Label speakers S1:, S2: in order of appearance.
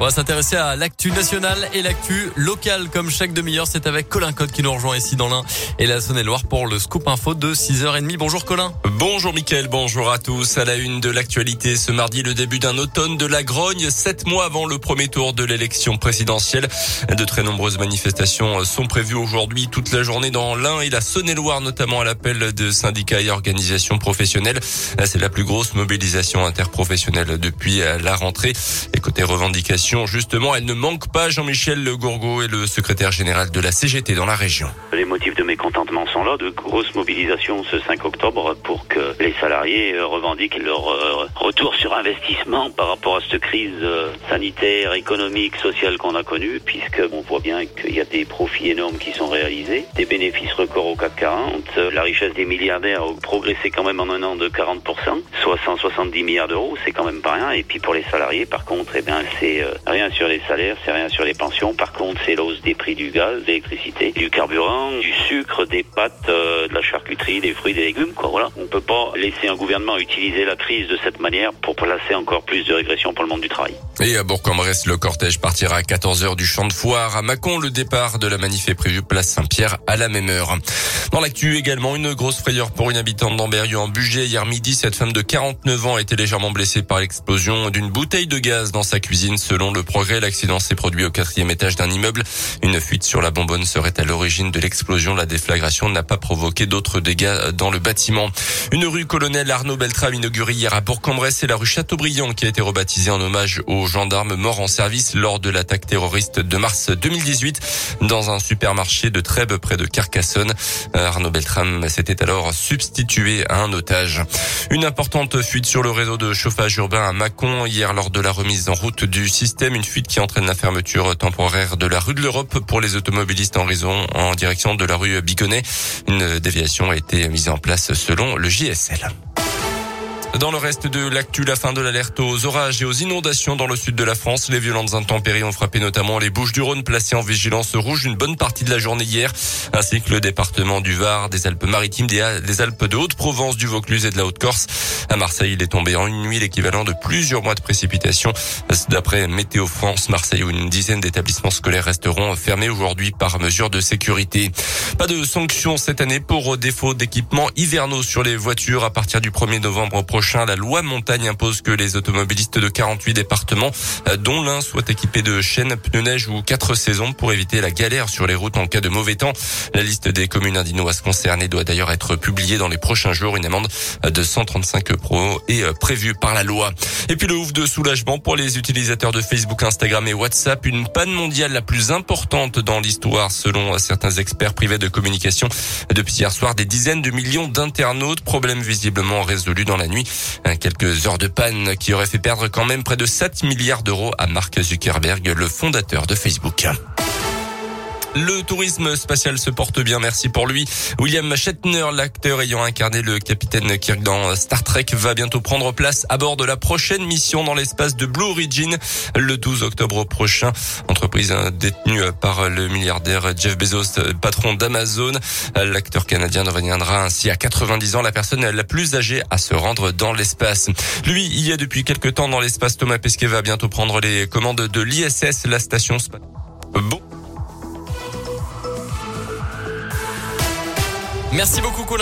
S1: On va s'intéresser à l'actu nationale et l'actu locale comme chaque demi-heure. C'est avec Colin Code qui nous rejoint ici dans l'Ain et la Saône-et-Loire pour le scoop info de 6h30. Bonjour Colin.
S2: Bonjour Mickaël, bonjour à tous. À la une de l'actualité ce mardi, le début d'un automne de la grogne, sept mois avant le premier tour de l'élection présidentielle. De très nombreuses manifestations sont prévues aujourd'hui toute la journée dans l'Ain et la Saône-et-Loire, notamment à l'appel de syndicats et organisations professionnelles. C'est la plus grosse mobilisation interprofessionnelle depuis la rentrée. Et côté justement, elle ne manque pas. Jean-Michel Le Gourgaud est le secrétaire général de la CGT dans la région.
S3: Les motifs de mécontentement sont là, de grosses mobilisations ce 5 octobre pour que les salariés euh, revendiquent leur euh, retour sur investissement par rapport à cette crise euh, sanitaire, économique, sociale qu'on a connue, puisque on voit bien qu'il y a des profits énormes qui sont réalisés, des bénéfices records au CAC 40, la richesse des milliardaires a progressé quand même en un an de 40%, soit 170 milliards d'euros, c'est quand même pas rien. Et puis pour les salariés, par contre, eh bien, c'est rien sur les salaires, c'est rien sur les pensions. Par contre, c'est l'hausse des prix du gaz, de l'électricité, du carburant, du des pâtes, de la charcuterie, des fruits, des légumes. Quoi. Voilà, on peut pas laisser un gouvernement utiliser la crise de cette manière pour placer encore plus de régression pour le monde du travail.
S2: Et à Bourg-en-Bresse, le cortège partira à 14h du champ de foire. À Mâcon, le départ de la manif est prévu place Saint-Pierre à la même heure. Dans l'actu également, une grosse frayeur pour une habitante d'Amberieu en budget. Hier midi, cette femme de 49 ans a été légèrement blessée par l'explosion d'une bouteille de gaz dans sa cuisine. Selon le progrès, l'accident s'est produit au quatrième étage d'un immeuble. Une fuite sur la bonbonne serait à l'origine de l'explosion. Déflagration n'a pas provoqué d'autres dégâts dans le bâtiment. Une rue colonel Arnaud Beltrame inaugurée hier à Bourg-en-Bresse et la rue Chateaubriand qui a été rebaptisée en hommage aux gendarmes morts en service lors de l'attaque terroriste de mars 2018 dans un supermarché de Trèbes près de Carcassonne. Arnaud Beltrame s'était alors substitué à un otage. Une importante fuite sur le réseau de chauffage urbain à Mâcon hier lors de la remise en route du système. Une fuite qui entraîne la fermeture temporaire de la rue de l'Europe pour les automobilistes en raison en direction de la rue Bigonnet. Une déviation a été mise en place selon le JSL. Dans le reste de l'actu, la fin de l'alerte aux orages et aux inondations dans le sud de la France. Les violentes intempéries ont frappé notamment les Bouches du Rhône placées en vigilance rouge une bonne partie de la journée hier, ainsi que le département du Var, des Alpes-Maritimes, des Alpes de Haute-Provence, du Vaucluse et de la Haute-Corse. À Marseille, il est tombé en une nuit l'équivalent de plusieurs mois de précipitations. D'après Météo France, Marseille où une dizaine d'établissements scolaires resteront fermés aujourd'hui par mesure de sécurité. Pas de sanctions cette année pour défaut d'équipements hivernaux sur les voitures à partir du 1er novembre prochain la loi montagne impose que les automobilistes de 48 départements, euh, dont l'un soit équipé de chaînes, pneus neige ou quatre saisons pour éviter la galère sur les routes en cas de mauvais temps. La liste des communes indinoises concernées doit d'ailleurs être publiée dans les prochains jours. Une amende de 135 euros est euh, prévue par la loi. Et puis le ouf de soulagement pour les utilisateurs de Facebook, Instagram et WhatsApp. Une panne mondiale la plus importante dans l'histoire selon certains experts privés de communication. Depuis hier soir, des dizaines de millions d'internautes. Problème visiblement résolu dans la nuit. Quelques heures de panne qui auraient fait perdre quand même près de 7 milliards d'euros à Mark Zuckerberg, le fondateur de Facebook. Le tourisme spatial se porte bien, merci pour lui. William Shatner, l'acteur ayant incarné le capitaine Kirk dans Star Trek, va bientôt prendre place à bord de la prochaine mission dans l'espace de Blue Origin le 12 octobre prochain. Entreprise détenue par le milliardaire Jeff Bezos, patron d'Amazon. L'acteur canadien deviendra ainsi à 90 ans la personne la plus âgée à se rendre dans l'espace. Lui, il y a depuis quelques temps dans l'espace. Thomas Pesquet va bientôt prendre les commandes de l'ISS, la station spatiale.
S1: Merci beaucoup, Colin.